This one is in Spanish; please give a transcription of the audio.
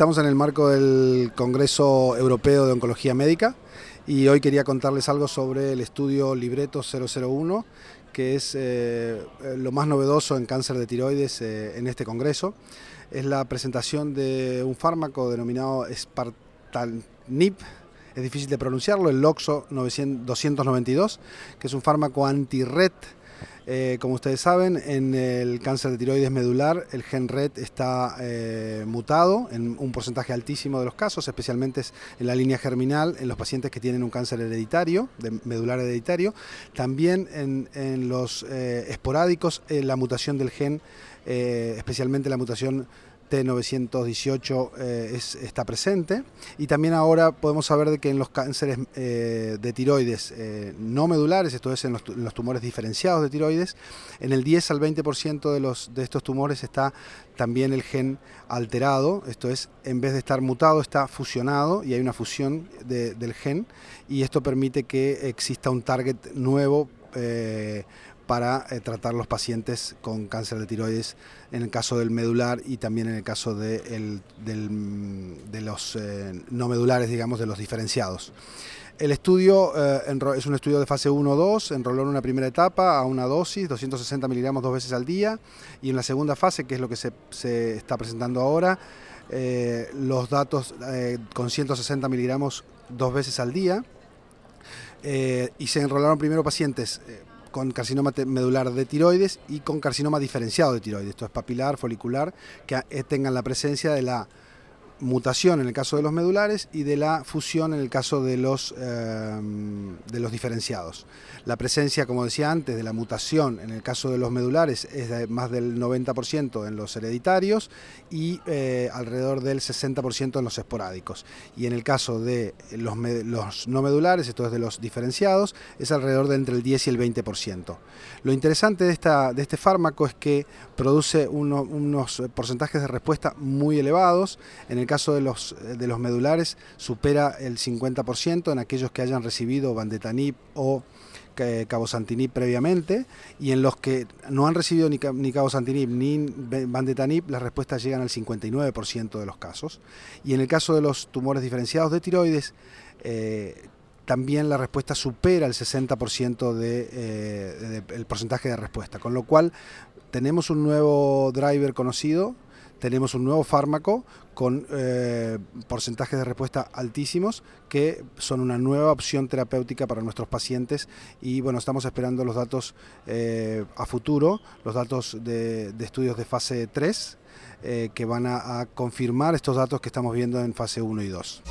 Estamos en el marco del Congreso Europeo de Oncología Médica y hoy quería contarles algo sobre el estudio Libreto 001, que es eh, lo más novedoso en cáncer de tiroides eh, en este Congreso. Es la presentación de un fármaco denominado Spartanib, es difícil de pronunciarlo, el LOXO 292, que es un fármaco anti-RET eh, como ustedes saben, en el cáncer de tiroides medular el gen RET está eh, mutado en un porcentaje altísimo de los casos, especialmente en la línea germinal, en los pacientes que tienen un cáncer hereditario, medular hereditario. También en, los eh, esporádicos, la mutación del gen, especialmente la mutación T918 eh, está presente. Y también ahora podemos saber de que en los cánceres eh, de tiroides eh, no medulares, esto es en los, tumores diferenciados de tiroides, en el 10 al 20% de, los, de estos tumores está también el gen alterado, esto es, en vez de estar mutado está fusionado y hay una fusión del gen y esto permite que exista un target nuevo para eh, tratar los pacientes con cáncer de tiroides en el caso del medular y también en el caso de, de los eh, no medulares, digamos, de los diferenciados. El estudio eh, es un estudio de fase 1-2, enroló en una primera etapa a una dosis, 260 miligramos dos veces al día, y en la segunda fase, que es lo que se está presentando ahora, los datos con 160 miligramos dos veces al día, y se enrolaron primero pacientes con carcinoma medular de tiroides y con carcinoma diferenciado de tiroides, esto es papilar, folicular, que eh, tengan la presencia de la mutación en el caso de los medulares y de la fusión en el caso de los, em, de los diferenciados. La presencia, como decía antes, de la mutación en el caso de los medulares es de más del 90% en los hereditarios y eh, alrededor del 60% en los esporádicos. Y en el caso de los, los, no medulares, esto es de los diferenciados, es alrededor de entre el 10 y el 20%. Lo interesante de, esta, de este fármaco es que produce unos porcentajes de respuesta muy elevados. En el caso de los, de los medulares supera el 50% en aquellos que hayan recibido bandetanib o eh, cabosantinib previamente y en los que no han recibido ni, ni cabosantinib ni bandetanib las respuestas llegan al 59% de los casos. Y en el caso de los tumores diferenciados de tiroides eh, también la respuesta supera el 60% del de, eh, porcentaje de respuesta, con lo cual tenemos un nuevo driver conocido tenemos un nuevo fármaco con eh, porcentajes de respuesta altísimos que son una nueva opción terapéutica para nuestros pacientes y bueno, estamos esperando los datos eh, a futuro, los datos de, estudios de fase 3 eh, que van a, a confirmar estos datos que estamos viendo en fase 1 y 2.